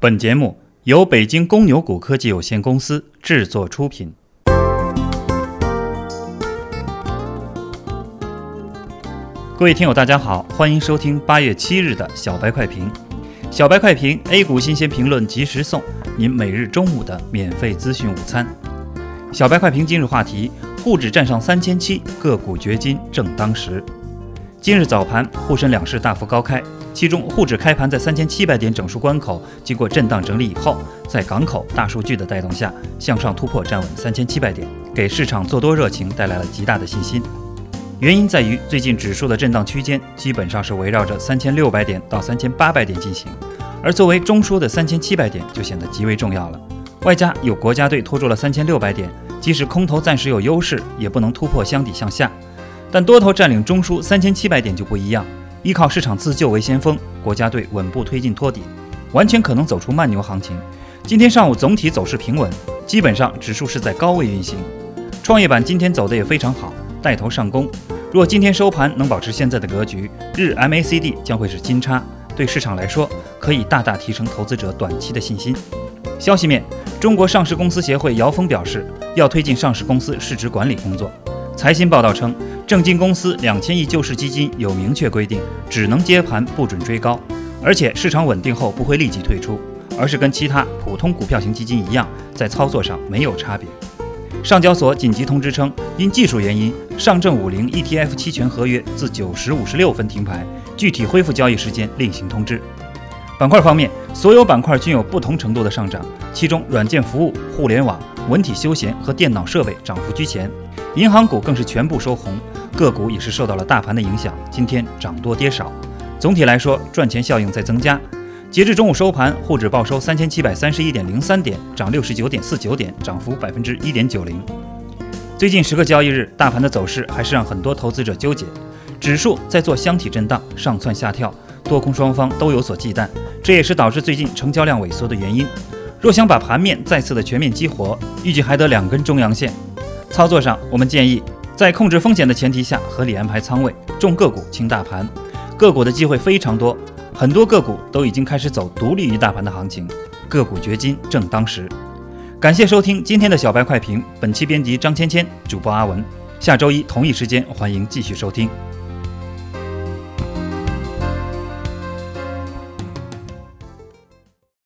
本节目由北京公牛股科技有限公司制作出品。各位听友，大家好，欢迎收听八月七日的小白快评。小白快评，A 股新鲜评论及时送，您每日中午的免费资讯午餐。小白快评今日话题：沪指站上三千七，个股掘金正当时。今日早盘，沪深两市大幅高开，其中沪指开盘在三千七百点整数关口，经过震荡整理以后，在港口大数据的带动下，向上突破站稳三千七百点，给市场做多热情带来了极大的信心。原因在于最近指数的震荡区间基本上是围绕着三千六百点到三千八百点进行，而作为中枢的三千七百点就显得极为重要了。外加有国家队拖住了三千六百点，即使空头暂时有优势，也不能突破箱底向下。但多头占领中枢三千七百点就不一样，依靠市场自救为先锋，国家队稳步推进托底，完全可能走出慢牛行情。今天上午总体走势平稳，基本上指数是在高位运行。创业板今天走的也非常好。带头上攻，若今天收盘能保持现在的格局，日 MACD 将会是金叉，对市场来说可以大大提升投资者短期的信心。消息面，中国上市公司协会姚峰表示，要推进上市公司市值管理工作。财新报道称，证金公司两千亿救市基金有明确规定，只能接盘，不准追高，而且市场稳定后不会立即退出，而是跟其他普通股票型基金一样，在操作上没有差别。上交所紧急通知称，因技术原因，上证五零 ETF 期权合约自九时五十六分停牌，具体恢复交易时间另行通知。板块方面，所有板块均有不同程度的上涨，其中软件服务、互联网、文体休闲和电脑设备涨幅居前，银行股更是全部收红，个股也是受到了大盘的影响，今天涨多跌少。总体来说，赚钱效应在增加。截至中午收盘，沪指报收三千七百三十一点零三点，涨六十九点四九点，涨幅百分之一点九零。最近十个交易日，大盘的走势还是让很多投资者纠结。指数在做箱体震荡，上蹿下跳，多空双方都有所忌惮，这也是导致最近成交量萎缩的原因。若想把盘面再次的全面激活，预计还得两根中阳线。操作上，我们建议在控制风险的前提下，合理安排仓位，重个股轻大盘，个股的机会非常多。很多个股都已经开始走独立于大盘的行情，个股掘金正当时。感谢收听今天的小白快评，本期编辑张芊芊，主播阿文。下周一同一时间，欢迎继续收听。